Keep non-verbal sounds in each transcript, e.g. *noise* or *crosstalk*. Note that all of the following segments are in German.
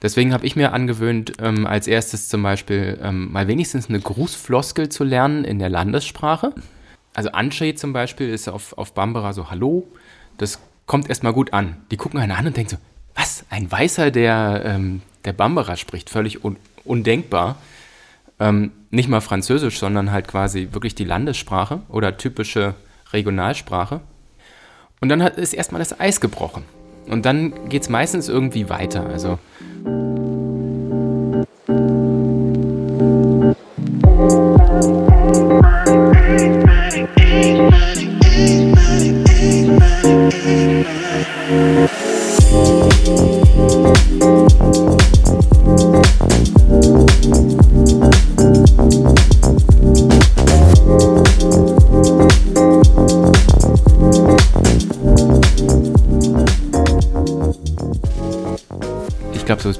Deswegen habe ich mir angewöhnt, ähm, als erstes zum Beispiel ähm, mal wenigstens eine Grußfloskel zu lernen in der Landessprache. Also Ansche zum Beispiel ist auf, auf Bambara so Hallo. Das kommt erstmal gut an. Die gucken einen an und denken so, was? Ein Weißer, der, ähm, der Bambara spricht, völlig un undenkbar. Ähm, nicht mal Französisch, sondern halt quasi wirklich die Landessprache oder typische Regionalsprache. Und dann hat, ist erstmal das Eis gebrochen. Und dann geht es meistens irgendwie weiter. Also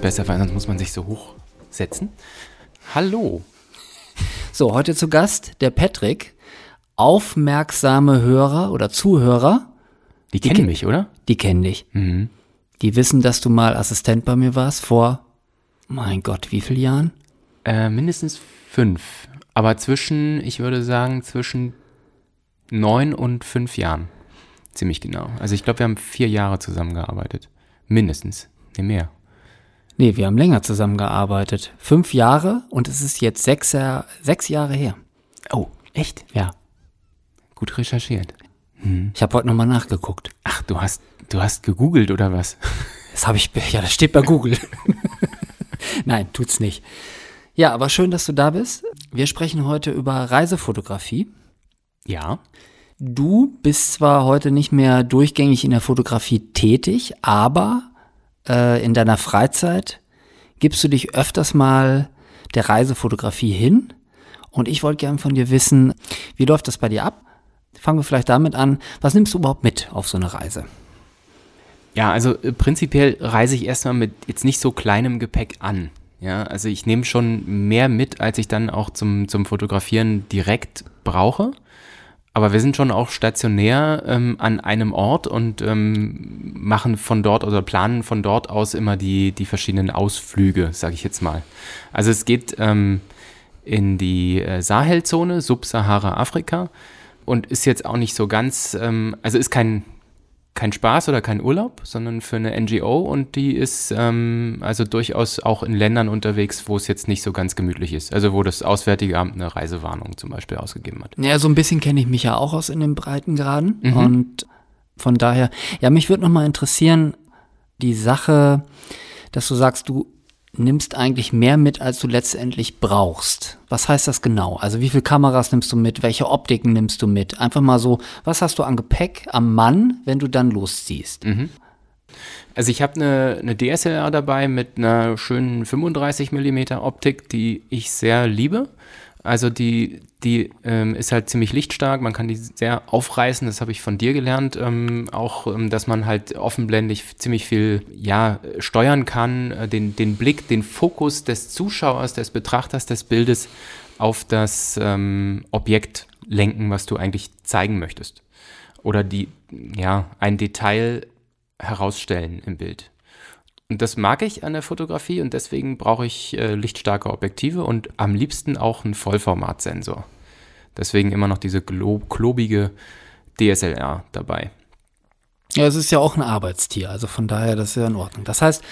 besser, weil sonst muss man sich so hochsetzen. Hallo. So, heute zu Gast der Patrick. Aufmerksame Hörer oder Zuhörer. Die kennen die, mich, oder? Die kennen dich. Mhm. Die wissen, dass du mal Assistent bei mir warst vor, mein Gott, wie viele Jahren? Äh, mindestens fünf. Aber zwischen, ich würde sagen, zwischen neun und fünf Jahren. Ziemlich genau. Also ich glaube, wir haben vier Jahre zusammengearbeitet. Mindestens. Nee, mehr. Nee, wir haben länger zusammengearbeitet. Fünf Jahre und es ist jetzt sechs, sechs Jahre her. Oh, echt? Ja. Gut recherchiert. Hm. Ich habe heute nochmal nachgeguckt. Ach, du hast, du hast gegoogelt oder was? Das habe ich, ja, das steht bei Google. *laughs* Nein, tut's nicht. Ja, aber schön, dass du da bist. Wir sprechen heute über Reisefotografie. Ja. Du bist zwar heute nicht mehr durchgängig in der Fotografie tätig, aber äh, in deiner Freizeit gibst du dich öfters mal der Reisefotografie hin. Und ich wollte gerne von dir wissen, wie läuft das bei dir ab? Fangen wir vielleicht damit an. Was nimmst du überhaupt mit auf so eine Reise? Ja, also äh, prinzipiell reise ich erstmal mit jetzt nicht so kleinem Gepäck an. Ja, also ich nehme schon mehr mit, als ich dann auch zum, zum Fotografieren direkt brauche. Aber wir sind schon auch stationär ähm, an einem Ort und ähm, machen von dort oder planen von dort aus immer die, die verschiedenen Ausflüge, sage ich jetzt mal. Also es geht ähm, in die äh, Sahelzone, Subsahara-Afrika und ist jetzt auch nicht so ganz, ähm, also ist kein, kein Spaß oder kein Urlaub, sondern für eine NGO und die ist ähm, also durchaus auch in Ländern unterwegs, wo es jetzt nicht so ganz gemütlich ist. Also wo das Auswärtige Amt eine Reisewarnung zum Beispiel ausgegeben hat. Ja, so ein bisschen kenne ich mich ja auch aus in den Breitengraden mhm. und von daher, ja, mich würde nochmal interessieren, die Sache, dass du sagst, du nimmst eigentlich mehr mit, als du letztendlich brauchst. Was heißt das genau? Also wie viele Kameras nimmst du mit? Welche Optiken nimmst du mit? Einfach mal so, was hast du an Gepäck am Mann, wenn du dann losziehst? Mhm. Also ich habe eine, eine DSLR dabei mit einer schönen 35 mm Optik, die ich sehr liebe. Also die, die ähm, ist halt ziemlich lichtstark, man kann die sehr aufreißen, das habe ich von dir gelernt, ähm, auch, ähm, dass man halt offenblendig ziemlich viel, ja, steuern kann, äh, den, den Blick, den Fokus des Zuschauers, des Betrachters des Bildes auf das ähm, Objekt lenken, was du eigentlich zeigen möchtest. Oder die, ja, ein Detail herausstellen im Bild. Und das mag ich an der Fotografie und deswegen brauche ich äh, lichtstarke Objektive und am liebsten auch einen Vollformatsensor. Deswegen immer noch diese klobige DSLR dabei. Ja, es ist ja auch ein Arbeitstier, also von daher, das ist ja in Ordnung. Das heißt,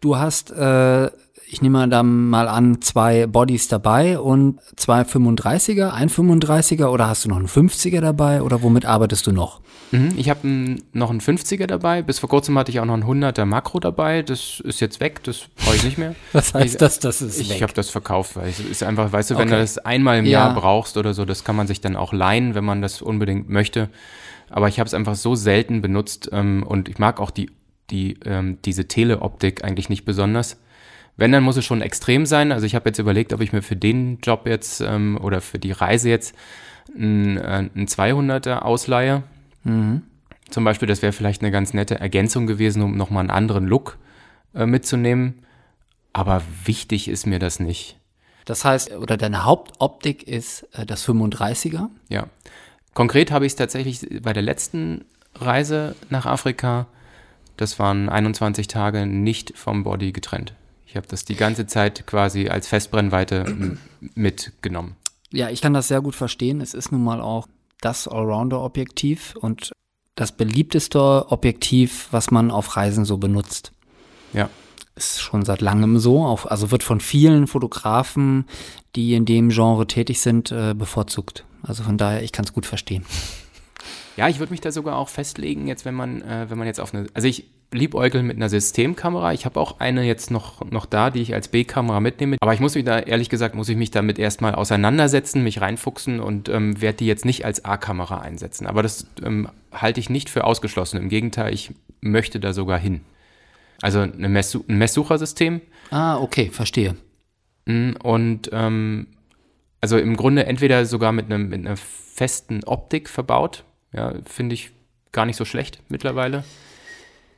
du hast äh, ich nehme da mal an, zwei Bodies dabei und zwei 35er, ein 35er oder hast du noch einen 50er dabei oder womit arbeitest du noch? Mhm, ich habe noch einen 50er dabei. Bis vor kurzem hatte ich auch noch einen 100er Makro dabei. Das ist jetzt weg, das brauche ich nicht mehr. *laughs* Was heißt ich, das, das ist ich, weg? Ich habe das verkauft, weil es ist einfach, weißt du, wenn okay. du das einmal im ja. Jahr brauchst oder so, das kann man sich dann auch leihen, wenn man das unbedingt möchte. Aber ich habe es einfach so selten benutzt ähm, und ich mag auch die, die, ähm, diese Teleoptik eigentlich nicht besonders. Wenn, dann muss es schon extrem sein. Also ich habe jetzt überlegt, ob ich mir für den Job jetzt ähm, oder für die Reise jetzt ein, äh, ein 200er ausleihe. Mhm. Zum Beispiel, das wäre vielleicht eine ganz nette Ergänzung gewesen, um nochmal einen anderen Look äh, mitzunehmen. Aber wichtig ist mir das nicht. Das heißt, oder deine Hauptoptik ist äh, das 35er? Ja. Konkret habe ich es tatsächlich bei der letzten Reise nach Afrika, das waren 21 Tage, nicht vom Body getrennt Ich habe das die ganze Zeit quasi als Festbrennweite mitgenommen. Ja, ich kann das sehr gut verstehen. Es ist nun mal auch das Allrounder-Objektiv und das beliebteste Objektiv, was man auf Reisen so benutzt. Ja. Ist schon seit langem so, auch, also wird von vielen Fotografen, die in dem Genre tätig sind, äh, bevorzugt. Also von daher, ich kann es gut verstehen. Ja, ich würde mich da sogar auch festlegen, jetzt wenn man, äh, wenn man jetzt auf eine, also ich liebäugel mit einer Systemkamera. Ich habe auch eine jetzt noch, noch da, die ich als B-Kamera mitnehme. Aber ich muss mich da, ehrlich gesagt, muss ich mich damit erstmal auseinandersetzen, mich reinfuchsen und ähm, werde die jetzt nicht als A-Kamera einsetzen. Aber das ähm, halte ich nicht für ausgeschlossen. Im Gegenteil, ich möchte da sogar hin. Also eine Messsu ein Messsuchersystem. Ah, okay, verstehe. Mm, und ähm, also im Grunde entweder sogar mit, einem, mit einer festen Optik verbaut. Ja, finde ich gar nicht so schlecht mittlerweile.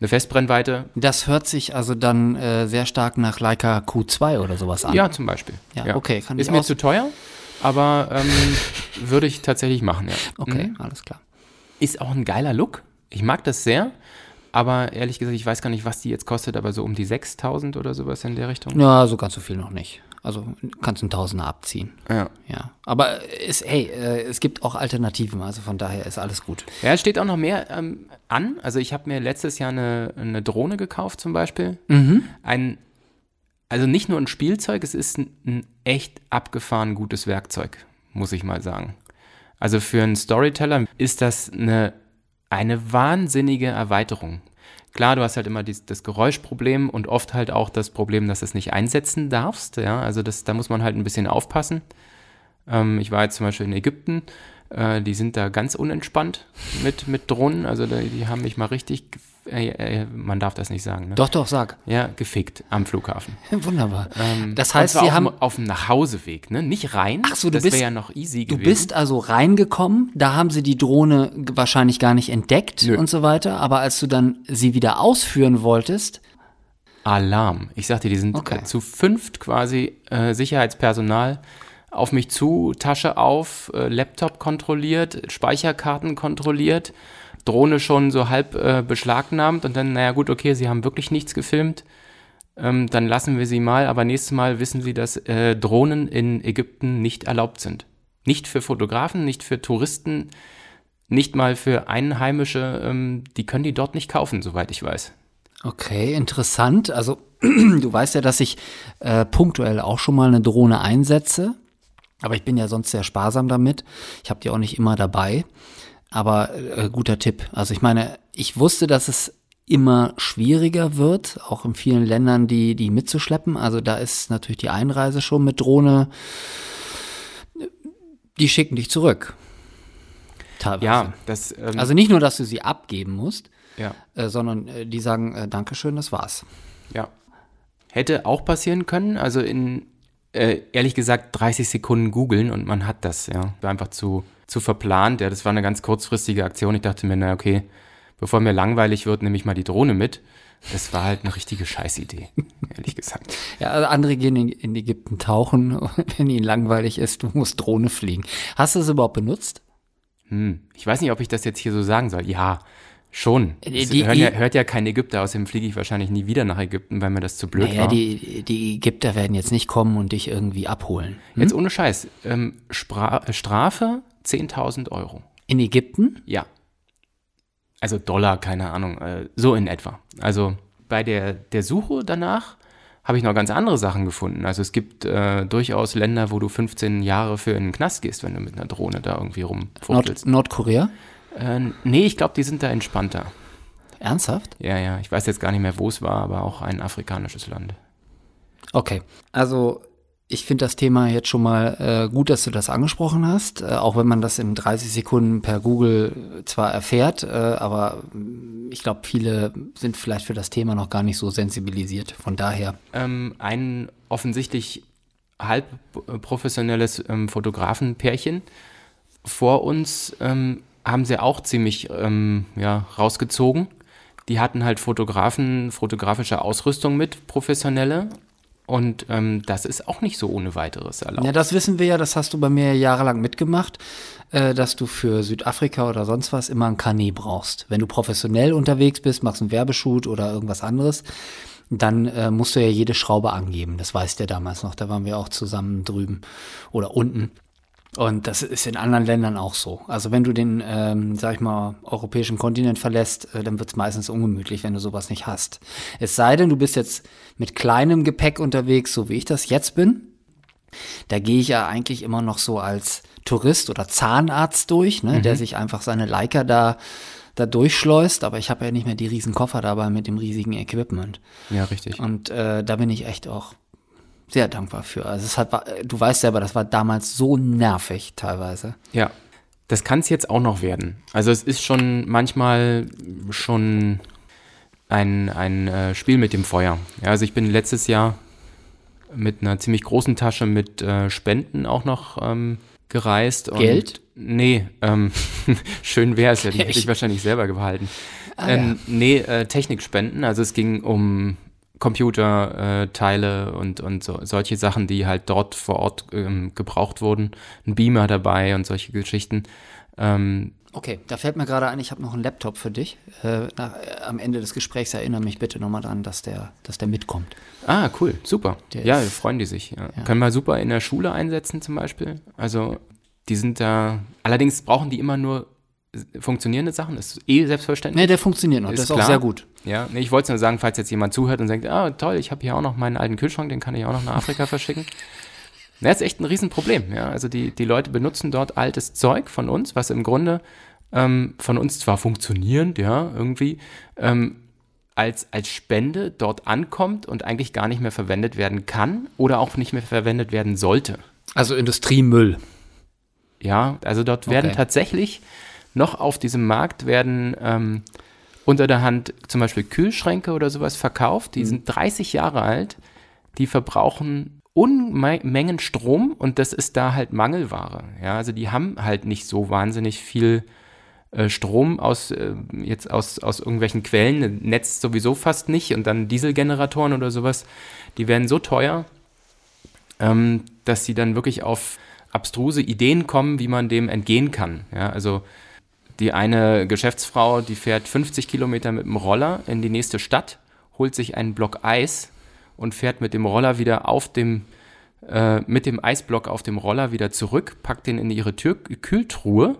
Eine Festbrennweite. Das hört sich also dann äh, sehr stark nach Leica Q2 oder sowas an. Ja, zum Beispiel. Ja, ja. okay. Kann Ist mir zu teuer, aber ähm, *laughs* würde ich tatsächlich machen, ja. Okay, mhm. alles klar. Ist auch ein geiler Look. Ich mag das sehr. Aber ehrlich gesagt, ich weiß gar nicht, was die jetzt kostet, aber so um die 6000 oder sowas in der Richtung. Ja, so ganz so viel noch nicht. Also kannst du einen Tausender abziehen. Ja. Ja. Aber es, hey, äh, es gibt auch Alternativen, also von daher ist alles gut. Ja, es steht auch noch mehr ähm, an. Also ich habe mir letztes Jahr eine, eine Drohne gekauft zum Beispiel. Mhm. Ein, also nicht nur ein Spielzeug, es ist ein, ein echt abgefahren gutes Werkzeug, muss ich mal sagen. Also für einen Storyteller ist das eine, eine wahnsinnige Erweiterung. Klar, du hast halt immer dies, das Geräuschproblem und oft halt auch das Problem, dass du es nicht einsetzen darfst. Ja, also das, da muss man halt ein bisschen aufpassen. Ähm, ich war jetzt zum Beispiel in Ägypten. Äh, die sind da ganz unentspannt mit, mit Drohnen. Also die, die haben mich mal richtig äh, äh, man darf das nicht sagen, ne? Doch, doch, sag. Ja, gefickt am Flughafen. *laughs* Wunderbar. Ähm, das heißt, Sie haben auf dem Nachhauseweg, ne? Nicht rein. Ach so, du das bist ja noch easy Du gewesen. bist also reingekommen, da haben sie die Drohne wahrscheinlich gar nicht entdeckt Nö. und so weiter, aber als du dann sie wieder ausführen wolltest, Alarm. Ich sagte, die sind Okay. äh, zu fünft quasi äh, Sicherheitspersonal auf mich zu, Tasche auf, äh, Laptop kontrolliert, Speicherkarten kontrolliert, Drohne schon so halb äh, beschlagnahmt und dann, naja gut, okay, sie haben wirklich nichts gefilmt. Ähm, dann lassen wir sie mal, aber nächstes Mal wissen sie, dass äh, Drohnen in Ägypten nicht erlaubt sind. Nicht für Fotografen, nicht für Touristen, nicht mal für Einheimische, ähm, die können die dort nicht kaufen, soweit ich weiß. Okay, interessant. Also *clears throat* du weißt ja, dass ich äh, punktuell auch schon mal eine Drohne einsetze, aber ich bin ja sonst sehr sparsam damit. Ich habe die auch nicht immer dabei. Aber äh, guter Tipp. Also ich meine, ich wusste, dass es immer schwieriger wird, auch in vielen Ländern, die, die mitzuschleppen. Also da ist natürlich die Einreise schon mit Drohne. Die schicken dich zurück. Teilweise. Ja, das. Ähm, Also nicht nur, dass du sie abgeben musst, ja, äh, sondern äh, die sagen, äh, Dankeschön, das war's. ja. Hätte auch passieren können. Also in, äh, ehrlich gesagt, 30 Sekunden googeln und man hat das, ja. War einfach zu, zu verplant. Ja, das war eine ganz kurzfristige Aktion. Ich dachte mir, na okay, bevor mir langweilig wird, nehme ich mal die Drohne mit. Das war halt eine richtige Scheißidee, *laughs* ehrlich gesagt. Ja, also andere gehen in, Ägypten tauchen, *laughs* wenn ihnen langweilig ist, du musst Drohne fliegen. Hast du es überhaupt benutzt? Hm. Ich weiß nicht, ob ich das jetzt hier so sagen soll. Ja, schon. Es die- hören ja, hört ja kein Ägypter, außerdem fliege ich wahrscheinlich nie wieder nach Ägypten, weil mir das zu blöd Naja, war. die, die Ägypter werden jetzt nicht kommen und dich irgendwie abholen. Jetzt ohne Scheiß. Ähm, Spra Strafe 10.000 Euro. In Ägypten? Ja. Also Dollar, keine Ahnung, äh, so in etwa. Also bei der, der Suche danach habe ich noch ganz andere Sachen gefunden. Also es gibt äh, durchaus Länder, wo du 15 Jahre für in den Knast gehst, wenn du mit einer Drohne da irgendwie Nord rumfuchtelst. Nordkorea? Äh, nee, ich glaube, die sind da entspannter. Ernsthaft? Ja, ja, ich weiß jetzt gar nicht mehr, wo es war, aber auch ein afrikanisches Land. Okay. Also ich finde das Thema jetzt schon mal äh, gut, dass du das angesprochen hast, äh, auch wenn man das in 30 Sekunden per Google zwar erfährt, äh, aber mm, ich glaube, viele sind vielleicht für das Thema noch gar nicht so sensibilisiert. Von daher. ähm, ein offensichtlich halb äh, professionelles ähm, Fotografenpärchen vor uns ähm, haben sie auch ziemlich ähm, ja, rausgezogen. Die hatten halt Fotografen, fotografische Ausrüstung mit, professionelle. Und ähm, das ist auch nicht so ohne weiteres erlaubt. Ja, das wissen wir ja, das hast du bei mir jahrelang mitgemacht, äh, dass du für Südafrika oder sonst was immer ein Carnet brauchst. Wenn du professionell unterwegs bist, machst einen Werbeshoot oder irgendwas anderes, dann äh, musst du ja jede Schraube angeben. Das weißt du ja damals noch. Da waren wir auch zusammen drüben oder unten. Und das ist in anderen Ländern auch so. Also wenn du den, ähm, sag ich mal, europäischen Kontinent verlässt, äh, dann wird es meistens ungemütlich, wenn du sowas nicht hast. Es sei denn, du bist jetzt mit kleinem Gepäck unterwegs, so wie ich das jetzt bin. Da gehe ich ja eigentlich immer noch so als Tourist oder Zahnarzt durch, ne, mhm. der sich einfach seine Leica da da durchschleust, aber ich habe ja nicht mehr die riesen Koffer dabei mit dem riesigen Equipment. Ja, richtig. Und äh, da bin ich echt auch sehr dankbar für. Also es hat, du weißt selber, das war damals so nervig teilweise. Ja, das kann es jetzt auch noch werden. Also es ist schon manchmal schon ein, ein äh, Spiel mit dem Feuer. Ja, also ich bin letztes Jahr mit einer ziemlich großen Tasche mit äh, Spenden auch noch ähm, gereist. Geld? nee, ähm, *laughs* schön wäre es ja, die *laughs* hätte ich wahrscheinlich selber behalten. Ah, ähm, ja. Nee, äh, Technikspenden. Also es ging um Computerteile äh, und, und so, solche Sachen, die halt dort vor Ort ähm, gebraucht wurden. Ein Beamer dabei und solche Geschichten. Ähm, okay, da fällt mir gerade ein, ich habe noch einen Laptop für dich. Äh, nach, äh, am Ende des Gesprächs erinnere mich bitte nochmal daran, dass der, dass der mitkommt. Ah, cool, super. Der ja, ist, freuen die sich. Ja. Ja. Können wir super in der Schule einsetzen zum Beispiel. Also die sind da, allerdings brauchen die immer nur funktionierende Sachen, das ist eh selbstverständlich. Nee, der funktioniert noch, ist das ist klar. auch sehr gut. Ja, nee, ich wollte nur sagen, falls jetzt jemand zuhört und denkt, ah, toll, ich habe hier auch noch meinen alten Kühlschrank, den kann ich auch noch nach Afrika *laughs* verschicken. Das ist echt ein Riesenproblem, ja. Also die, die Leute benutzen dort altes Zeug von uns, was im Grunde ähm, von uns zwar funktionierend, ja, irgendwie, ähm, als, als Spende dort ankommt und eigentlich gar nicht mehr verwendet werden kann oder auch nicht mehr verwendet werden sollte. Also Industriemüll. Ja, also dort werden okay. tatsächlich noch auf diesem Markt werden ähm, unter der Hand zum Beispiel Kühlschränke oder sowas verkauft. Die mhm. sind 30 Jahre alt, die verbrauchen Unmengen Strom und das ist da halt Mangelware. Ja, also die haben halt nicht so wahnsinnig viel äh, Strom aus äh, jetzt aus, aus irgendwelchen Quellen, Netz sowieso fast nicht und dann Dieselgeneratoren oder sowas, die werden so teuer, ähm, dass sie dann wirklich auf abstruse Ideen kommen, wie man dem entgehen kann. Ja, also die eine Geschäftsfrau, die fährt 50 Kilometer mit dem Roller in die nächste Stadt, holt sich einen Block Eis und fährt mit dem Roller wieder auf dem, äh, mit dem Eisblock auf dem Roller wieder zurück, packt den in ihre Tür Kühltruhe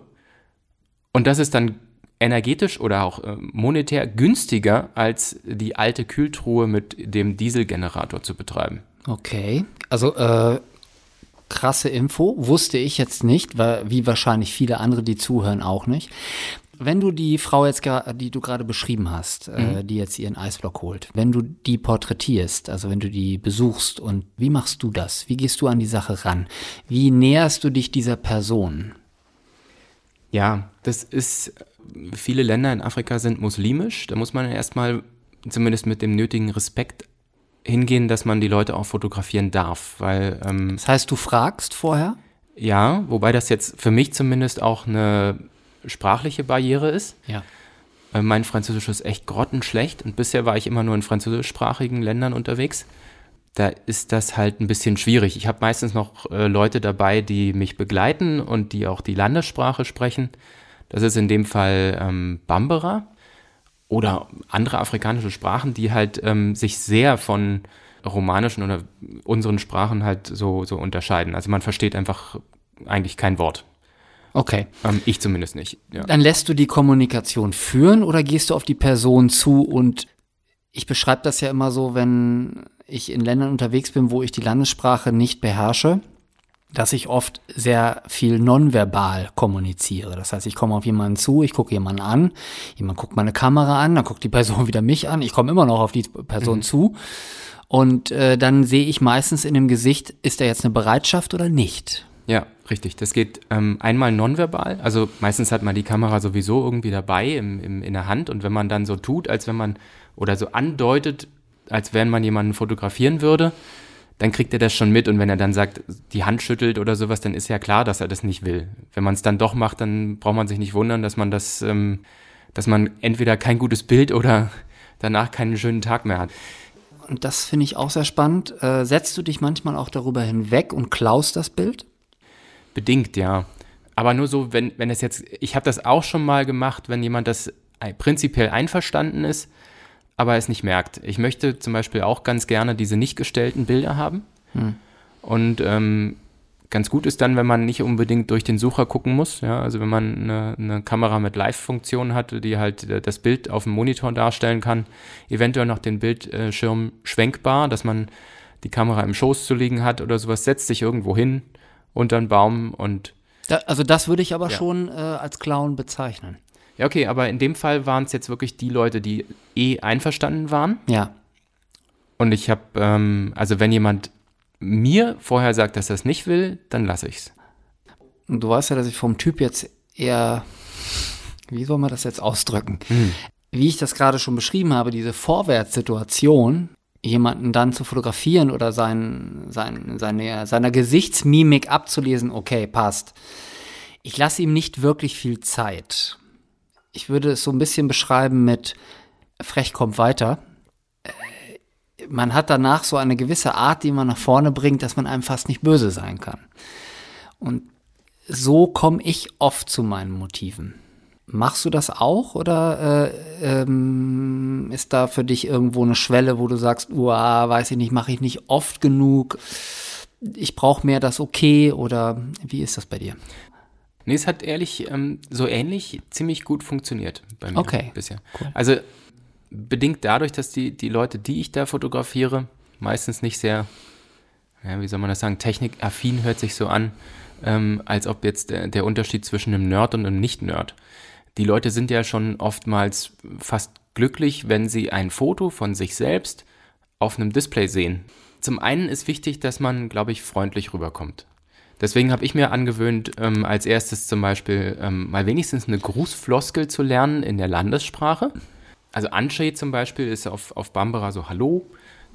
und das ist dann energetisch oder auch äh, monetär günstiger, als die alte Kühltruhe mit dem Dieselgenerator zu betreiben. Okay, also äh, krasse Info, wusste ich jetzt nicht, weil, wie wahrscheinlich viele andere, die zuhören, auch nicht. Wenn du die Frau jetzt, die du gerade beschrieben hast, äh, mhm. äh, die jetzt ihren Eisblock holt, wenn du die porträtierst, also wenn du die besuchst und wie machst du das? Wie gehst du an die Sache ran? Wie näherst du dich dieser Person? Ja, das ist, viele Länder in Afrika sind muslimisch. Da muss man erstmal zumindest mit dem nötigen Respekt hingehen, dass man die Leute auch fotografieren darf, weil. Ähm, das heißt, du fragst vorher? Ja, wobei das jetzt für mich zumindest auch eine sprachliche Barriere ist. Ja. Mein Französisch ist echt grottenschlecht und bisher war ich immer nur in französischsprachigen Ländern unterwegs. Da ist das halt ein bisschen schwierig. Ich habe meistens noch äh, Leute dabei, die mich begleiten und die auch die Landessprache sprechen. Das ist in dem Fall ähm, Bambara oder andere afrikanische Sprachen, die halt ähm, sich sehr von romanischen oder unseren Sprachen halt so, so unterscheiden. Also man versteht einfach eigentlich kein Wort. Okay. Ähm, ich zumindest nicht. Ja. Dann lässt du die Kommunikation führen oder gehst du auf die Person zu und ich beschreibe das ja immer so, wenn ich in Ländern unterwegs bin, wo ich die Landessprache nicht beherrsche, dass ich oft sehr viel nonverbal kommuniziere. Das heißt, ich komme auf jemanden zu, ich gucke jemanden an, jemand guckt meine Kamera an, dann guckt die Person *laughs* wieder mich an, ich komme immer noch auf die Person mhm. zu. Und äh, dann sehe ich meistens in dem Gesicht, ist da jetzt eine Bereitschaft oder nicht. Ja, richtig. Das geht ähm, einmal nonverbal. Also meistens hat man die Kamera sowieso irgendwie dabei im, im, in der Hand. Und wenn man dann so tut, als wenn man oder so andeutet, als wenn man jemanden fotografieren würde, dann kriegt er das schon mit. Und wenn er dann sagt, die Hand schüttelt oder sowas, dann ist ja klar, dass er das nicht will. Wenn man es dann doch macht, dann braucht man sich nicht wundern, dass man das, ähm, dass man entweder kein gutes Bild oder *laughs* danach keinen schönen Tag mehr hat. Und das finde ich auch sehr spannend. Äh, setzt du dich manchmal auch darüber hinweg und klaust das Bild? Bedingt, ja. Aber nur so, wenn, wenn es jetzt, ich habe das auch schon mal gemacht, wenn jemand das prinzipiell einverstanden ist, aber es nicht merkt. Ich möchte zum Beispiel auch ganz gerne diese nicht gestellten Bilder haben. Hm. Und ähm, ganz gut ist dann, wenn man nicht unbedingt durch den Sucher gucken muss. Ja, also wenn man eine, eine Kamera mit Live-Funktion hat, die halt äh, das Bild auf dem Monitor darstellen kann, eventuell noch den Bildschirm schwenkbar, dass man die Kamera im Schoß zu liegen hat oder sowas, setzt sich irgendwo hin unter einen Baum und da, also das würde ich aber ja. schon äh, als Clown bezeichnen. Ja, okay, aber in dem Fall waren es jetzt wirklich die Leute, die eh einverstanden waren. Ja. Und ich habe, ähm, also wenn jemand mir vorher sagt, dass er es nicht will, dann lasse ich es. Du weißt ja, dass ich vom Typ jetzt eher, wie soll man das jetzt ausdrücken? Hm. Wie ich das gerade schon beschrieben habe, diese Vorwärtssituation, jemanden dann zu fotografieren oder sein, sein, seine, seiner Gesichtsmimik abzulesen, okay, passt. Ich lasse ihm nicht wirklich viel Zeit ich würde es so ein bisschen beschreiben mit frech kommt weiter. Äh, man hat danach so eine gewisse Art, die man nach vorne bringt, dass man einem fast nicht böse sein kann. Und so komme ich oft zu meinen Motiven. Machst du das auch oder äh, ähm, ist da für dich irgendwo eine Schwelle, wo du sagst, uah, weiß ich nicht, mache ich nicht oft genug, ich brauche mehr das okay oder wie ist das bei dir? Nee, es hat ehrlich ähm, so ähnlich ziemlich gut funktioniert bei mir okay. bisher. Cool. Also bedingt dadurch, dass die, die Leute, die ich da fotografiere, meistens nicht sehr, ja, wie soll man das sagen, technikaffin hört sich so an, ähm, als ob jetzt der, der Unterschied zwischen einem Nerd und einem Nicht-Nerd. Die Leute sind ja schon oftmals fast glücklich, wenn sie ein Foto von sich selbst auf einem Display sehen. Zum einen ist wichtig, dass man, glaube ich, freundlich rüberkommt. Deswegen habe ich mir angewöhnt, ähm, als erstes zum Beispiel ähm, mal wenigstens eine Grußfloskel zu lernen in der Landessprache. Also Ansche zum Beispiel ist auf, auf Bambara so Hallo.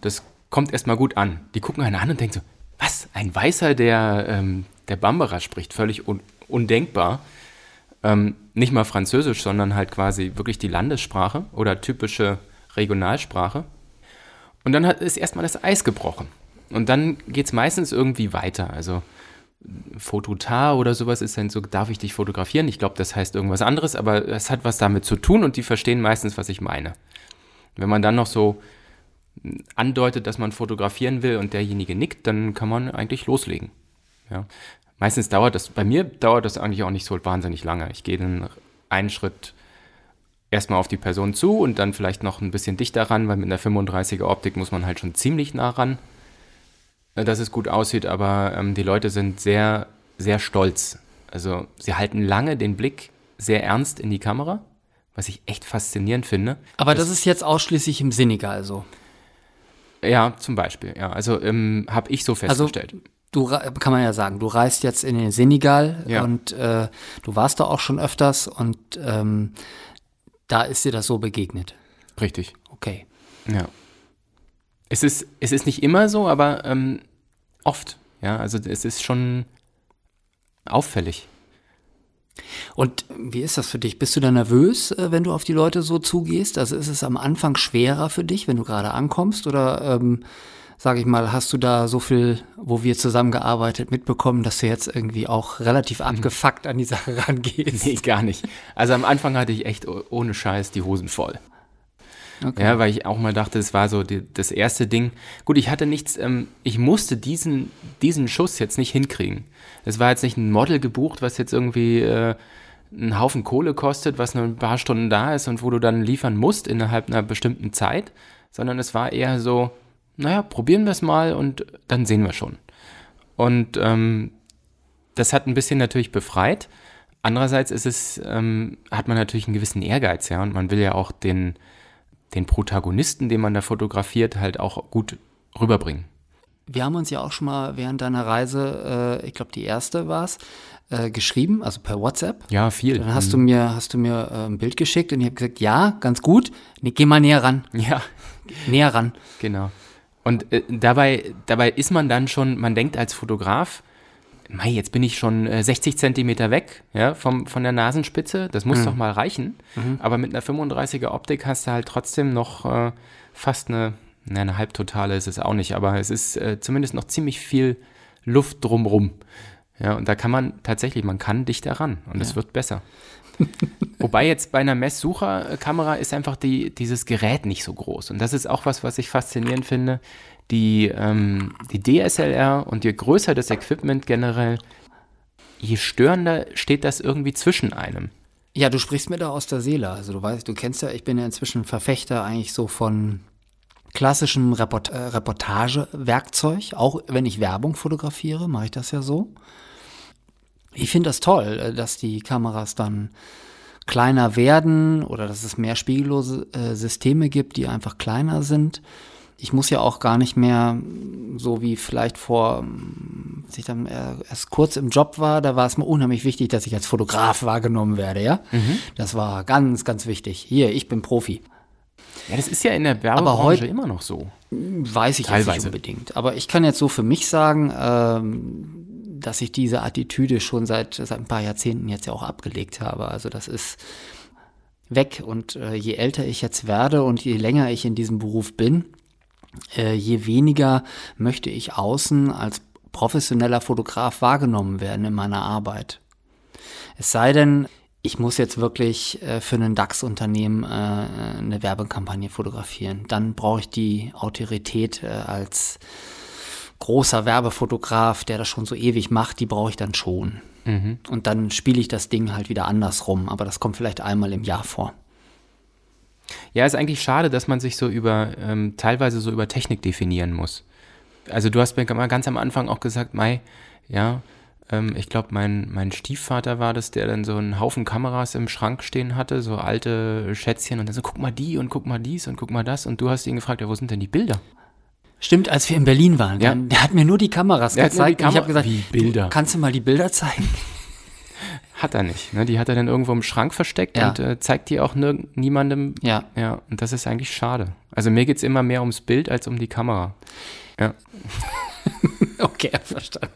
Das kommt erstmal gut an. Die gucken einen an und denken so, was? Ein Weißer, der, ähm, der Bambara spricht, völlig un undenkbar. Ähm, nicht mal Französisch, sondern halt quasi wirklich die Landessprache oder typische Regionalsprache. Und dann hat, ist erstmal das Eis gebrochen. Und dann geht es meistens irgendwie weiter. Also Fototar oder sowas ist dann so, darf ich dich fotografieren? Ich glaube, das heißt irgendwas anderes, aber es hat was damit zu tun und die verstehen meistens, was ich meine. Wenn man dann noch so andeutet, dass man fotografieren will und derjenige nickt, dann kann man eigentlich loslegen. Ja. Meistens dauert das, bei mir dauert das eigentlich auch nicht so wahnsinnig lange. Ich gehe dann einen Schritt erstmal auf die Person zu und dann vielleicht noch ein bisschen dichter ran, weil mit einer 35er Optik muss man halt schon ziemlich nah ran. Dass es gut aussieht, aber ähm, die Leute sind sehr, sehr stolz. Also sie halten lange den Blick sehr ernst in die Kamera, was ich echt faszinierend finde. Aber das, das ist jetzt ausschließlich im Senegal so. Ja, zum Beispiel, ja. Also ähm, habe ich so also, festgestellt. Also, du kann man ja sagen, du reist jetzt in den Senegal ja. und äh, du warst da auch schon öfters und ähm, da ist dir das so begegnet. Richtig. Okay. Ja. Es ist, es ist nicht immer so, aber ähm, oft. Ja, also es ist schon auffällig. Und wie ist das für dich? Bist du da nervös, äh, wenn du auf die Leute so zugehst? Also ist es am Anfang schwerer für dich, wenn du gerade ankommst? Oder ähm, sage ich mal, hast du da so viel, wo wir zusammengearbeitet, mitbekommen, dass du jetzt irgendwie auch relativ mhm. abgefuckt an die Sache rangehst? Nee, gar nicht. Also am Anfang hatte ich echt ohne Scheiß die Hosen voll. Okay. Ja, weil ich auch mal dachte, es war so die, das erste Ding. Gut, ich hatte nichts, ähm, ich musste diesen, diesen Schuss jetzt nicht hinkriegen. Es war jetzt nicht ein Model gebucht, was jetzt irgendwie äh, einen Haufen Kohle kostet, was nur ein paar Stunden da ist und wo du dann liefern musst innerhalb einer bestimmten Zeit, sondern es war eher so, naja, probieren wir es mal und dann sehen wir schon. Und ähm, das hat ein bisschen natürlich befreit. Andererseits ist es, ähm, hat man natürlich einen gewissen Ehrgeiz, ja, und man will ja auch den, den Protagonisten, den man da fotografiert, halt auch gut rüberbringen. Wir haben uns ja auch schon mal während deiner Reise, äh, ich glaube die erste war es, äh, geschrieben, also per WhatsApp. Ja, viel. Dann hast mhm. du mir, hast du mir äh, ein Bild geschickt und ich habe gesagt, ja, ganz gut. Nee, geh mal näher ran. *laughs* Ja. Näher ran. Genau. Und äh, dabei, dabei ist man dann schon, man denkt als Fotograf, Mei, jetzt bin ich schon äh, 60 Zentimeter weg ja, vom, von der Nasenspitze. Das muss mhm. doch mal reichen. Mhm. Aber mit einer 35er Optik hast du halt trotzdem noch äh, fast eine, na, eine Halbtotale ist es auch nicht, aber es ist äh, zumindest noch ziemlich viel Luft drumrum. Ja, und da kann man tatsächlich, man kann dichter ran und es ja. wird besser. *laughs* Wobei jetzt bei einer Messsucherkamera ist einfach die, dieses Gerät nicht so groß. Und das ist auch was, was ich faszinierend finde. Die, ähm, die DSLR und je größer das Equipment generell, je störender steht das irgendwie zwischen einem. Ja, du sprichst mir da aus der Seele. Also du weißt, du kennst ja, ich bin ja inzwischen Verfechter eigentlich so von klassischem Report äh, Reportagewerkzeug. Auch wenn ich Werbung fotografiere, mache ich das ja so. Ich finde das toll, äh, dass die Kameras dann kleiner werden oder dass es mehr spiegellose äh, Systeme gibt, die einfach kleiner sind. Ich muss ja auch gar nicht mehr so wie vielleicht vor, als ich dann erst kurz im Job war, da war es mir unheimlich wichtig, dass ich als Fotograf wahrgenommen werde, ja. Mhm. Das war ganz, ganz wichtig. Hier, ich bin Profi. Ja, das ist ja in der Werbebranche immer noch so. Weiß ich Teilweise. jetzt nicht unbedingt. Aber ich kann jetzt so für mich sagen, ähm, dass ich diese Attitüde schon seit, seit ein paar Jahrzehnten jetzt ja auch abgelegt habe. Also das ist weg. Und äh, je älter ich jetzt werde und je länger ich in diesem Beruf bin, äh, je weniger möchte ich außen als professioneller Fotograf wahrgenommen werden in meiner Arbeit. Es sei denn, ich muss jetzt wirklich äh, für ein DAX-Unternehmen äh, eine Werbekampagne fotografieren. Dann brauche ich die Autorität äh, als großer Werbefotograf, der das schon so ewig macht, die brauche ich dann schon. Mhm. Und dann spiele ich das Ding halt wieder andersrum, aber das kommt vielleicht einmal im Jahr vor. Ja, ist eigentlich schade, dass man sich so über, ähm, teilweise so über Technik definieren muss. Also du hast mir mal ganz am Anfang auch gesagt, Mai, ja, ähm, ich glaube, mein, mein Stiefvater war das, der dann so einen Haufen Kameras im Schrank stehen hatte, so alte Schätzchen und dann so, guck mal die und guck mal dies und guck mal das und du hast ihn gefragt, ja, wo sind denn die Bilder? Stimmt, als wir in Berlin waren. Ja. Der hat mir nur die Kameras der gezeigt. Die Kam ich habe gesagt, Wie Bilder. kannst du mal die Bilder zeigen? Hat er nicht. Ne? Die hat er dann irgendwo im Schrank versteckt ja. und äh, zeigt die auch niemandem. Ja. Ja, und das ist eigentlich schade. Also mir geht es immer mehr ums Bild als um die Kamera. Ja. *laughs* okay, verstanden.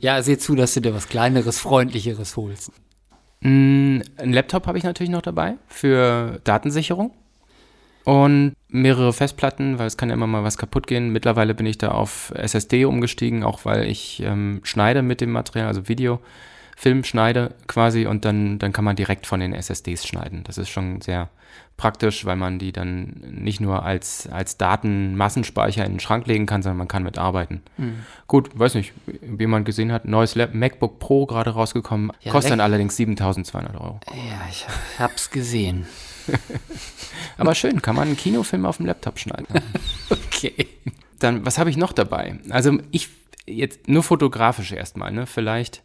Ja, seh zu, dass du dir was Kleineres, Freundlicheres holst. Mm, ein Laptop habe ich natürlich noch dabei für Datensicherung und mehrere Festplatten, weil es kann ja immer mal was kaputt gehen. Mittlerweile bin ich da auf SSD umgestiegen, auch weil ich ähm, schneide mit dem Material, also Video, Film schneide quasi und dann, dann kann man direkt von den SSDs schneiden. Das ist schon sehr praktisch, weil man die dann nicht nur als, als Datenmassenspeicher in den Schrank legen kann, sondern man kann mitarbeiten. Mhm. Gut, weiß nicht, wie man gesehen hat, neues MacBook Pro gerade rausgekommen, ja, kostet dann allerdings 7200 Euro. Ja, ich hab's gesehen. *laughs* Aber schön, kann man einen Kinofilm auf dem Laptop schneiden. *laughs* okay. Dann, was habe ich noch dabei? Also ich jetzt nur fotografisch erstmal, ne? Vielleicht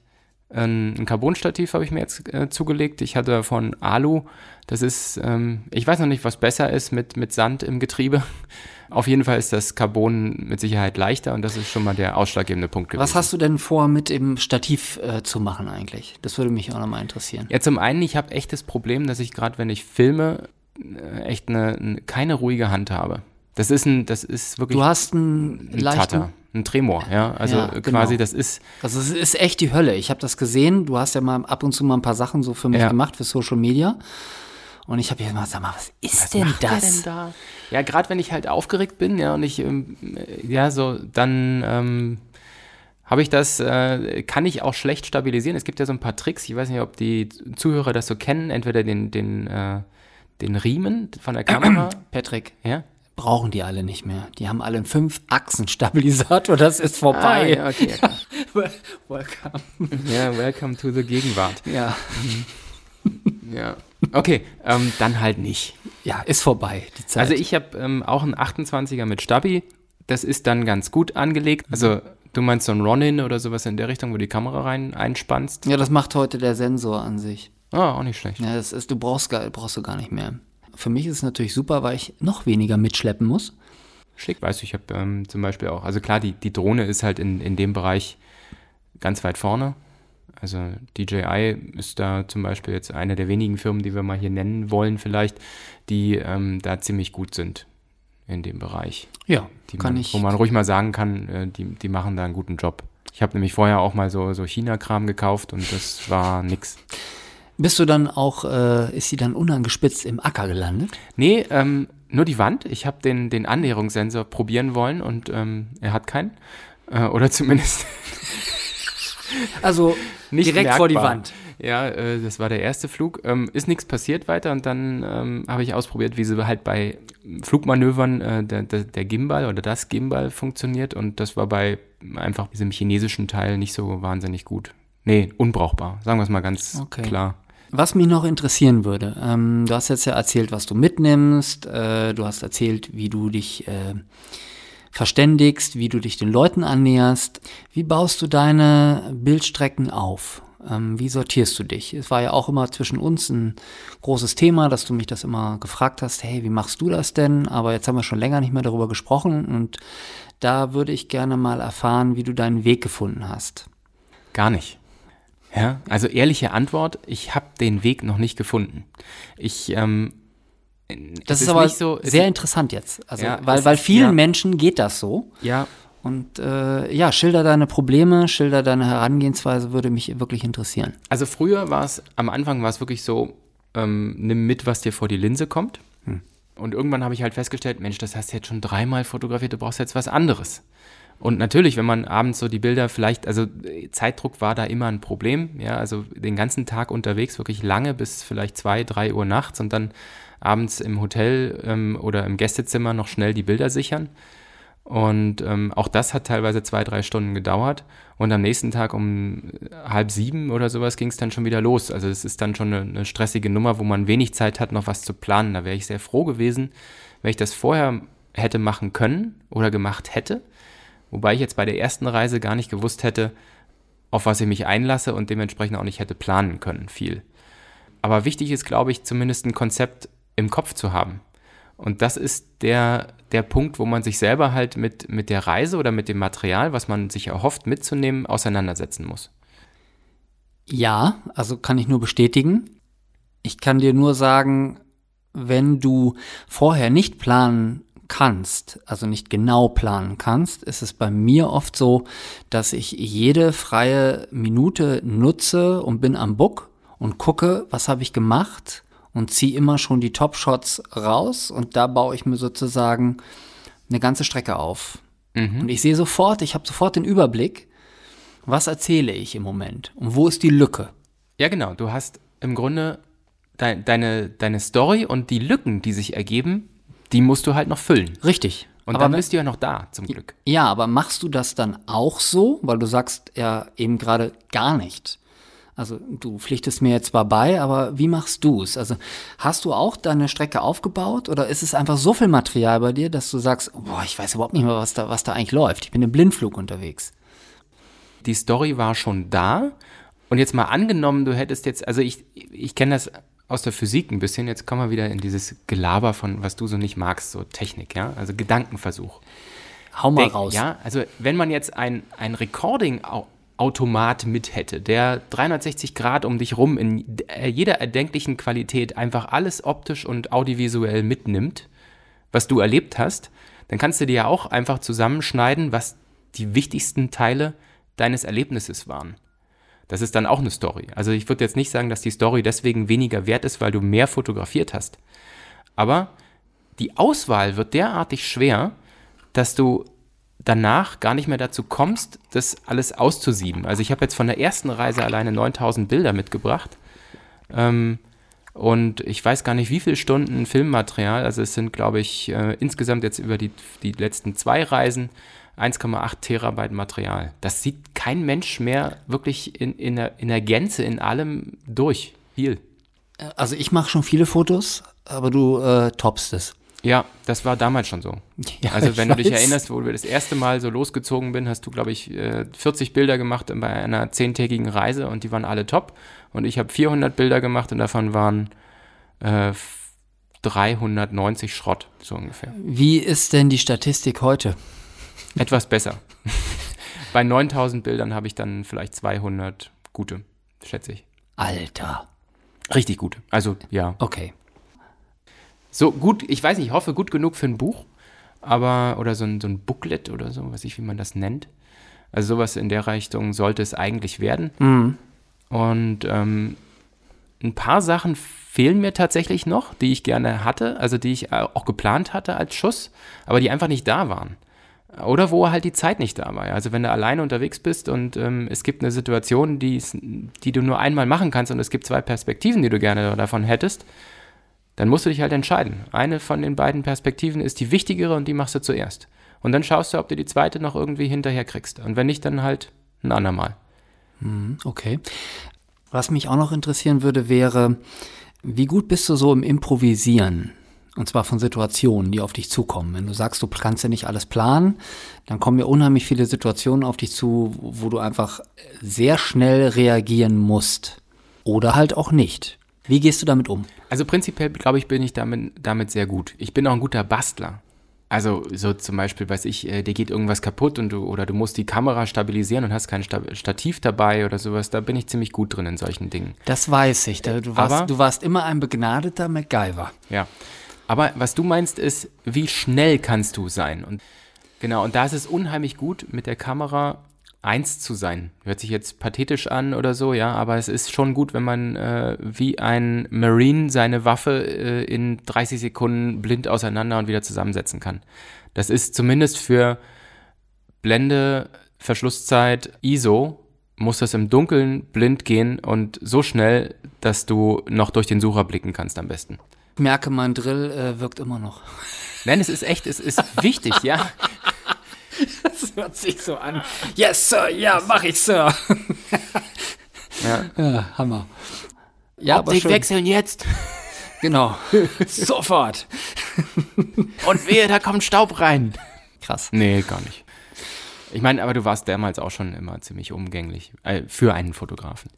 ein Carbonstativ habe ich mir jetzt äh, zugelegt. Ich hatte von Alu, das ist, ähm, ich weiß noch nicht, was besser ist mit, mit Sand im Getriebe. *laughs* Auf jeden Fall ist das Carbon mit Sicherheit leichter und das ist schon mal der ausschlaggebende Punkt gewesen. Was hast du denn vor, mit dem Stativ äh, zu machen eigentlich? Das würde mich auch nochmal interessieren. Ja, zum einen, ich habe echt das Problem, dass ich gerade, wenn ich filme, äh, echt eine, eine, keine ruhige Hand habe. Das ist ein, das ist wirklich. Du hast einen ein leichten, Tatter, ein Tremor, ja. Also ja, quasi, genau. das ist. Also es ist echt die Hölle. Ich habe das gesehen. Du hast ja mal ab und zu mal ein paar Sachen so für mich ja. gemacht für Social Media. Und ich habe ja immer sag mal, was ist was denn das? Denn da? Ja, gerade wenn ich halt aufgeregt bin, ja, und ich, ähm, ja, so, dann ähm, habe ich das, äh, kann ich auch schlecht stabilisieren. Es gibt ja so ein paar Tricks, ich weiß nicht, ob die Zuhörer das so kennen, entweder den, den, äh, den Riemen von der Kamera. *clears throat* Patrick. Ja brauchen die alle nicht mehr. Die haben alle einen Fünf-Achsen-Stabilisator, das ist vorbei. Ah, ja, okay, okay. *laughs* welcome. Ja, welcome to the Gegenwart. Ja. *laughs* ja. Okay, ähm, dann halt nicht. Ja, ist vorbei, die Zeit. Also ich habe ähm, auch einen 28er mit Stabi. Das ist dann ganz gut angelegt. Also du meinst so ein Ronin oder sowas in der Richtung, wo du die Kamera rein einspannst? Ja, das macht heute der Sensor an sich. Ah, auch nicht schlecht. Ja, das ist, du brauchst, brauchst du gar nicht mehr. Für mich ist es natürlich super, weil ich noch weniger mitschleppen muss. Schick, weißt du, ich habe ähm, zum Beispiel auch, also klar, die, die Drohne ist halt in, in dem Bereich ganz weit vorne. Also DJI ist da zum Beispiel jetzt eine der wenigen Firmen, die wir mal hier nennen wollen, vielleicht, die ähm, da ziemlich gut sind in dem Bereich. Ja, die kann man, ich. Wo man ruhig mal sagen kann, äh, die, die machen da einen guten Job. Ich habe nämlich vorher auch mal so, so China-Kram gekauft und das war nix. Bist du dann auch, äh, ist sie dann unangespitzt im Acker gelandet? Nee, ähm, nur die Wand. Ich habe den, den Annäherungssensor probieren wollen und ähm, er hat keinen. Äh, oder zumindest. *laughs* also *laughs* nicht direkt merkbar. vor die Wand. Ja, äh, das war der erste Flug. Ähm, ist nichts passiert weiter und dann ähm, habe ich ausprobiert, wie sie halt bei Flugmanövern äh, der, der, der, Gimbal oder das Gimbal funktioniert und das war bei einfach diesem chinesischen Teil nicht so wahnsinnig gut. Nee, unbrauchbar, sagen wir es mal ganz okay. klar. Was mich noch interessieren würde, ähm, du hast jetzt ja erzählt, was du mitnimmst, äh, du hast erzählt, wie du dich äh, verständigst, wie du dich den Leuten annäherst. Wie baust du deine Bildstrecken auf? Ähm, wie sortierst du dich? Es war ja auch immer zwischen uns ein großes Thema, dass du mich das immer gefragt hast, hey, wie machst du das denn? Aber jetzt haben wir schon länger nicht mehr darüber gesprochen und da würde ich gerne mal erfahren, wie du deinen Weg gefunden hast. Gar nicht. Ja, also ehrliche Antwort, ich habe den Weg noch nicht gefunden. Ich ähm, das ist, ist, aber so, sehr interessant jetzt. Also, ja, weil, weil vielen ja. Menschen geht das so. Ja. Und äh, ja, schilder deine Probleme, schilder deine Herangehensweise, würde mich wirklich interessieren. Also früher war es, am Anfang war es wirklich so, ähm, nimm mit, was dir vor die Linse kommt. Hm. Und irgendwann habe ich halt festgestellt, Mensch, das hast du jetzt schon dreimal fotografiert, du brauchst jetzt was anderes. Und natürlich, wenn man abends so die Bilder vielleicht, also Zeitdruck war da immer ein Problem, ja, also den ganzen Tag unterwegs, wirklich lange bis vielleicht zwei, drei Uhr nachts und dann abends im Hotel ähm, oder im Gästezimmer noch schnell die Bilder sichern. Und ähm, auch das hat teilweise zwei, drei Stunden gedauert. Und am nächsten Tag um halb sieben oder sowas ging es dann schon wieder los. Also es ist dann schon eine, eine, stressige Nummer, wo man wenig Zeit hat, noch was zu planen. Da wäre ich sehr froh gewesen, wenn ich das vorher hätte machen können oder gemacht hätte. Wobei ich jetzt bei der ersten Reise gar nicht gewusst hätte, auf was ich mich einlasse und dementsprechend auch nicht hätte planen können, viel. Aber wichtig ist, glaube ich, zumindest ein Konzept im Kopf zu haben. Und das ist der, der Punkt, wo man sich selber halt mit, mit der Reise oder mit dem Material, was man sich erhofft mitzunehmen, auseinandersetzen muss. Ja, also kann ich nur bestätigen. Ich kann dir nur sagen, wenn du vorher nicht planen kannst, also nicht genau planen kannst, ist es bei mir oft so, dass ich jede freie Minute nutze und bin am Book und gucke, was habe ich gemacht und ziehe immer schon die Top-Shots raus und da baue ich mir sozusagen eine ganze Strecke auf. Mhm. Und ich sehe sofort, ich habe sofort den Überblick, was erzähle ich im Moment und wo ist die Lücke. Ja, genau. Du hast im Grunde de deine, deine Story und die Lücken, die sich ergeben, die musst du halt noch füllen. Richtig. Und aber dann bist du ja noch da, zum Glück. Ja, aber machst du das dann auch so? Weil du sagst ja eben gerade gar nicht. Also du pflichtest mir jetzt zwar bei, aber wie machst du es? Also hast du auch deine Strecke aufgebaut oder ist es einfach so viel Material bei dir, dass du sagst, boah, ich weiß überhaupt nicht mehr, was da, was da eigentlich läuft. Ich bin im Blindflug unterwegs. Die Story war schon da. Und jetzt mal angenommen, du hättest jetzt, also ich, ich kenne das aus der Physik ein bisschen, jetzt kommen wir wieder in dieses Gelaber von, was du so nicht magst, so Technik, ja, also Gedankenversuch. Hau mal Denk, raus. Ja, also wenn man jetzt ein, ein Recording Automat mit hätte, der 360 Grad um dich rum in jeder erdenklichen Qualität einfach alles optisch und audiovisuell mitnimmt, was du erlebt hast, dann kannst du dir ja auch einfach zusammenschneiden, was die wichtigsten Teile deines Erlebnisses waren. Das ist dann auch eine Story. Also ich würde jetzt nicht sagen, dass die Story deswegen weniger wert ist, weil du mehr fotografiert hast. Aber die Auswahl wird derartig schwer, dass du danach gar nicht mehr dazu kommst, das alles auszusieben. Also ich habe jetzt von der ersten Reise alleine 9000 Bilder mitgebracht. Ähm, und ich weiß gar nicht, wie viele Stunden Filmmaterial. Also es sind, glaube ich, äh, insgesamt jetzt über die, die letzten zwei Reisen 1,8 Terabyte Material. Das sieht kein Mensch mehr wirklich in, in, der, in der Gänze, in allem durch. Viel. Also ich mache schon viele Fotos, aber du äh, toppst es. Ja, das war damals schon so. *laughs* Ja, also wenn du dich erinnerst, wo wir das erste Mal so losgezogen bin, hast du, glaube ich, 40 äh, Bilder gemacht bei einer zehntägigen Reise und die waren alle top. Und ich habe 400 Bilder gemacht und davon waren äh, 390 Schrott, so ungefähr. Wie ist denn die Statistik heute? Etwas besser. *laughs* bei 9000 Bildern habe ich dann vielleicht 200 gute, schätze ich. Alter. Richtig gute. Also, ja. Okay. So gut, ich weiß nicht, ich hoffe gut genug für ein Buch, aber, oder so ein, so ein Booklet oder so, weiß ich, wie man das nennt. Also sowas in der Richtung sollte es eigentlich werden. Mhm. Und ähm, ein paar Sachen fehlen mir tatsächlich noch, die ich gerne hatte, also die ich auch geplant hatte als Schuss, aber die einfach nicht da waren. Oder wo halt die Zeit nicht da war. Also wenn du alleine unterwegs bist und ähm, es gibt eine Situation, die, die du nur einmal machen kannst und es gibt zwei Perspektiven, die du gerne davon hättest, dann musst du dich halt entscheiden. Eine von den beiden Perspektiven ist die wichtigere und die machst du zuerst. Und dann schaust du, ob du die zweite noch irgendwie hinterher kriegst. Und wenn nicht, dann halt ein andermal. Hm, okay. Was mich auch noch interessieren würde, wäre, wie gut bist du so im Improvisieren? Und zwar von Situationen, die auf dich zukommen. Wenn du sagst, du kannst ja nicht alles planen, dann kommen ja unheimlich viele Situationen auf dich zu, wo du einfach sehr schnell reagieren musst. Oder halt auch nicht. Wie gehst du damit um? Also prinzipiell, glaube ich, bin ich damit, damit sehr gut. Ich bin auch ein guter Bastler. Also so zum Beispiel, weiß ich, äh, dir geht irgendwas kaputt und du oder du musst die Kamera stabilisieren und hast kein Stativ dabei oder sowas. Da bin ich ziemlich gut drin in solchen Dingen. Das weiß ich. Du warst, Aber, du warst immer ein begnadeter MacGyver. Ja. Aber was du meinst ist, wie schnell kannst du sein? Und genau, und da ist es unheimlich gut, mit der Kamera eins zu sein. Hört sich jetzt pathetisch an oder so, ja, aber es ist schon gut, wenn man äh, wie ein Marine seine Waffe äh, in 30 Sekunden blind auseinander und wieder zusammensetzen kann. Das ist zumindest für Blende, Verschlusszeit, ISO, muss das im Dunkeln blind gehen und so schnell, dass du noch durch den Sucher blicken kannst am besten. Ich merke, mein Drill äh, wirkt immer noch. Nein, es ist echt, es ist wichtig, ja. *laughs* *laughs* Das hört sich so an. Yes, Sir, ja, mach ich, Sir. *laughs* ja. ja Hammer. Ja, Optik wechseln jetzt. *laughs* Genau. Sofort. Und wehe, da kommt Staub rein. Krass. Nee, gar nicht. Ich meine, aber du warst damals auch schon immer ziemlich umgänglich. Äh, für einen Fotografen.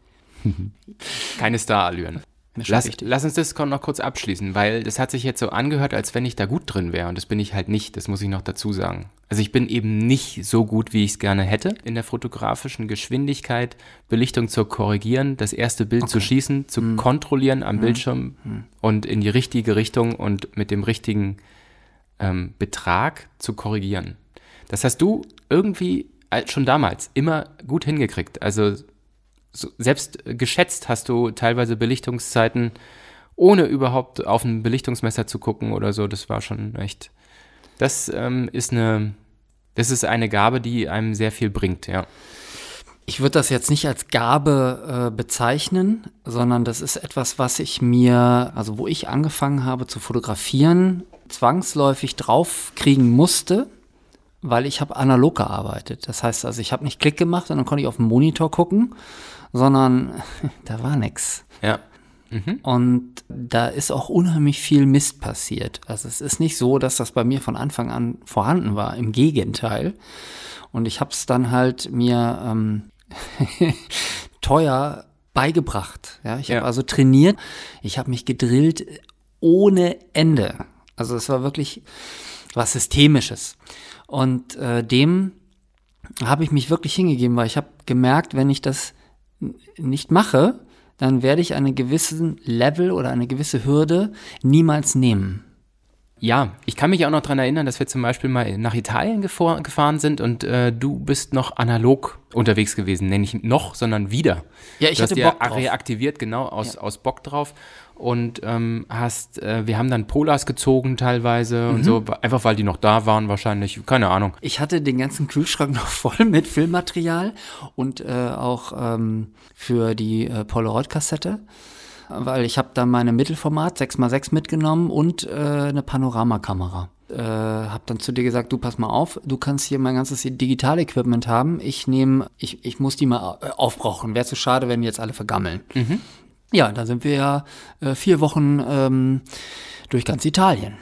Keine Starallüren. Lass, lass, uns das noch kurz abschließen, weil das hat sich jetzt so angehört, als wenn ich da gut drin wäre. Und das bin ich halt nicht, das muss ich noch dazu sagen. Also ich bin eben nicht so gut, wie ich es gerne hätte, in der fotografischen Geschwindigkeit, Belichtung zu korrigieren, das erste Bild okay. zu schießen, zu hm. kontrollieren am hm. Bildschirm hm. und in die richtige Richtung und mit dem richtigen ähm, Betrag zu korrigieren. Das hast du irgendwie schon damals immer gut hingekriegt. Also so, selbst geschätzt hast du teilweise Belichtungszeiten, ohne überhaupt auf ein Belichtungsmesser zu gucken oder so. Das war schon echt. Das ähm, ist eine, das ist eine Gabe, die einem sehr viel bringt, ja. Ich würde das jetzt nicht als Gabe äh, bezeichnen, sondern das ist etwas, was ich mir, also wo ich angefangen habe zu fotografieren, zwangsläufig draufkriegen musste, weil ich habe analog gearbeitet. Das heißt also, ich habe nicht Klick gemacht und dann konnte ich auf den Monitor gucken, sondern *laughs* da war nichts. Ja. Mhm. Und da ist auch unheimlich viel Mist passiert. Also es ist nicht so, dass das bei mir von Anfang an vorhanden war. Im Gegenteil. Und ich habe es dann halt mir ähm, *laughs* teuer beigebracht. Ja, ich habe ja. also trainiert. Ich habe mich gedrillt ohne Ende. Also es war wirklich was Systemisches. Und äh, dem habe ich mich wirklich hingegeben, weil ich habe gemerkt, wenn ich das nicht mache, dann werde ich einen gewissen Level oder eine gewisse Hürde niemals nehmen. Ja, ich kann mich auch noch daran erinnern, dass wir zum Beispiel mal nach Italien gefahren sind und äh, du bist noch analog unterwegs gewesen. Nenne ich noch, sondern wieder. Ja, ich du hatte hast Bock drauf. reaktiviert, genau, aus, ja. aus Bock drauf. Und ähm, hast, äh, wir haben dann Polars gezogen teilweise mhm. und so, einfach weil die noch da waren wahrscheinlich, keine Ahnung. Ich hatte den ganzen Kühlschrank *laughs* noch voll mit Filmmaterial und äh, auch ähm, für die äh, Polaroid-Kassette weil ich habe da meine Mittelformat 6x6 mitgenommen und äh, eine Panoramakamera. Äh, habe dann zu dir gesagt, du pass mal auf, du kannst hier mein ganzes Digitalequipment haben. Ich nehme, ich, ich muss die mal äh, aufbrauchen. Wäre zu schade, wenn die jetzt alle vergammeln. Mhm. Ja, da sind wir ja äh, vier Wochen ähm, durch ganz Italien.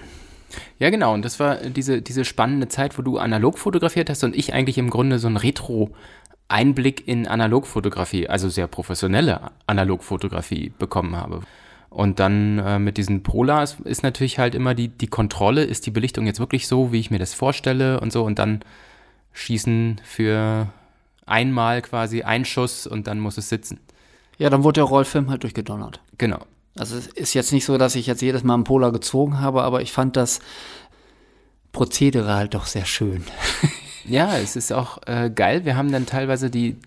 Ja, genau. Und das war diese, diese spannende Zeit, wo du analog fotografiert hast und ich eigentlich im Grunde so ein Retro Einblick in Analogfotografie, also sehr professionelle Analogfotografie bekommen habe. Und dann äh, mit diesen Polars ist natürlich halt immer die, die Kontrolle, ist die Belichtung jetzt wirklich so, wie ich mir das vorstelle und so. Und dann schießen für einmal quasi ein Schuss und dann muss es sitzen. Ja, dann wurde der Rollfilm halt durchgedonnert. Genau. Also es ist jetzt nicht so, dass ich jetzt jedes Mal einen Polar gezogen habe, aber ich fand das Prozedere halt doch sehr schön. *laughs* Ja, es ist auch äh, geil. Wir haben dann teilweise die,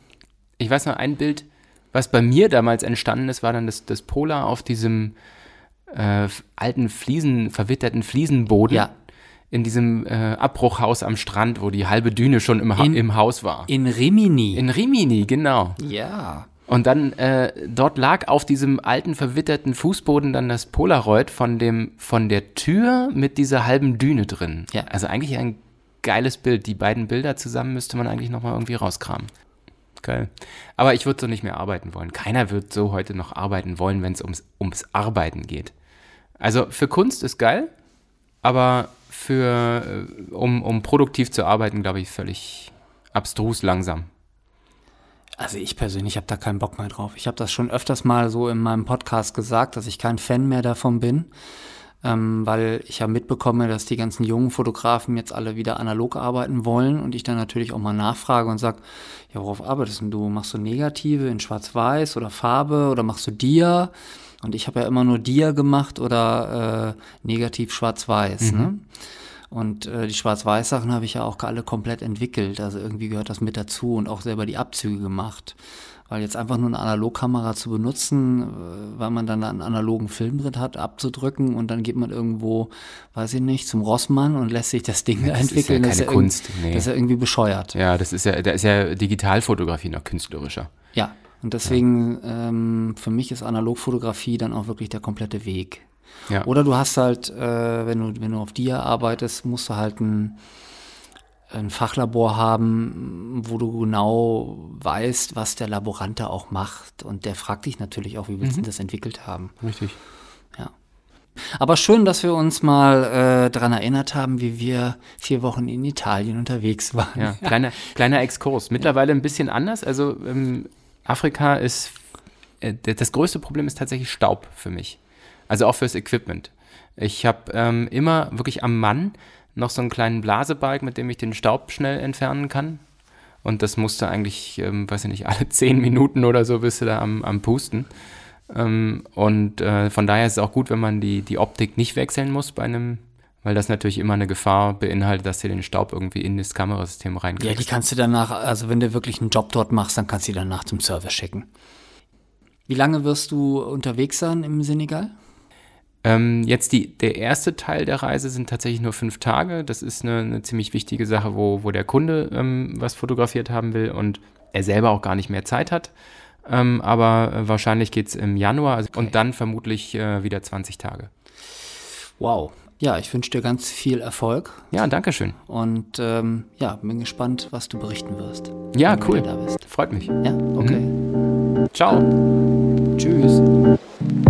ich weiß noch, ein Bild, was bei mir damals entstanden ist, war dann das, das Polar auf diesem äh, alten Fliesen, verwitterten Fliesenboden. Ja. in diesem äh, Abbruchhaus am Strand, wo die halbe Düne schon im, ha In- im Haus war. In Rimini. In Rimini, genau. ja. Und dann, äh, dort lag auf diesem alten, verwitterten Fußboden dann das Polaroid von, dem, von der Tür mit dieser halben Düne drin. Ja. Also eigentlich ein geiles Bild. Die beiden Bilder zusammen müsste man eigentlich nochmal irgendwie rauskramen. Geil. Aber ich würde so nicht mehr arbeiten wollen. Keiner wird so heute noch arbeiten wollen, wenn es ums, ums Arbeiten geht. Also für Kunst ist geil, aber für, äh, um, um produktiv zu arbeiten, glaube ich, völlig abstrus langsam. Also ich persönlich habe da keinen Bock mehr drauf. Ich habe das schon öfters mal so in meinem Podcast gesagt, dass ich kein Fan mehr davon bin, ähm, weil ich ja mitbekomme, dass die ganzen jungen Fotografen jetzt alle wieder analog arbeiten wollen und ich dann natürlich auch mal nachfrage und sage, ja, worauf arbeitest denn du? Machst du Negative in Schwarz-Weiß oder Farbe oder machst du Dia? Und ich habe ja immer nur Dia gemacht oder äh, Negativ Schwarz-Weiß. Ne? Und äh, die Schwarz-Weiß-Sachen habe ich ja auch alle komplett entwickelt. Also irgendwie gehört das mit dazu und auch selber die Abzüge gemacht. Weil jetzt einfach nur eine Analogkamera zu benutzen, äh, weil man dann einen analogen Film drin hat, abzudrücken und dann geht man irgendwo, weiß ich nicht, zum Rossmann und lässt sich das Ding da das ist entwickeln. ja keine irg- Kunst, nee. Das ist ja irgendwie bescheuert. Ja, das ist ja, da ist ja Digitalfotografie noch künstlerischer. Ja. Und deswegen, ähm, für mich ist Analogfotografie dann auch wirklich der komplette Weg. Ja. Oder du hast halt, äh, wenn, du, wenn du auf Dia arbeitest, musst du halt ein, ein Fachlabor haben, wo du genau weißt, was der Laborant da auch macht. Und der fragt dich natürlich auch, wie willst du das entwickelt haben. Richtig. Ja. Aber schön, dass wir uns mal äh, daran erinnert haben, wie wir vier Wochen in Italien unterwegs waren. Ja, *laughs* kleiner, kleiner Exkurs. Mittlerweile ein bisschen anders. Also ähm, Afrika ist, äh, das größte Problem ist tatsächlich Staub für mich. Also auch fürs Equipment. Ich habe ähm, immer wirklich am Mann noch so einen kleinen Blasebalg, mit dem ich den Staub schnell entfernen kann. Und das musste eigentlich, ähm, weiß ich nicht, *laughs* alle zehn Minuten oder so bist du da am, am Pusten. Ähm, und äh, von daher ist es auch gut, wenn man die, die Optik nicht wechseln muss bei einem, weil das natürlich immer eine Gefahr beinhaltet, dass du den Staub irgendwie in das Kamerasystem Ja, reinkriegst. die kannst du danach, also wenn du wirklich einen Job dort machst, dann kannst du die danach zum Service schicken. Wie lange wirst du unterwegs sein im Senegal? Ähm, jetzt die, der erste Teil der Reise sind tatsächlich nur fünf Tage. Das ist eine, eine ziemlich wichtige Sache, wo, wo der Kunde ähm, was fotografiert haben will und er selber auch gar nicht mehr Zeit hat. Ähm, aber äh, wahrscheinlich geht es im Januar also, und dann vermutlich äh, wieder 20 Tage. Wow. Ja, ich wünsche dir ganz viel Erfolg Ja, danke schön. und ähm, ja, bin gespannt, was du berichten wirst. Ja, cool. wieder Da bist. Freut mich. Ja, okay. Ciao. Tschüss.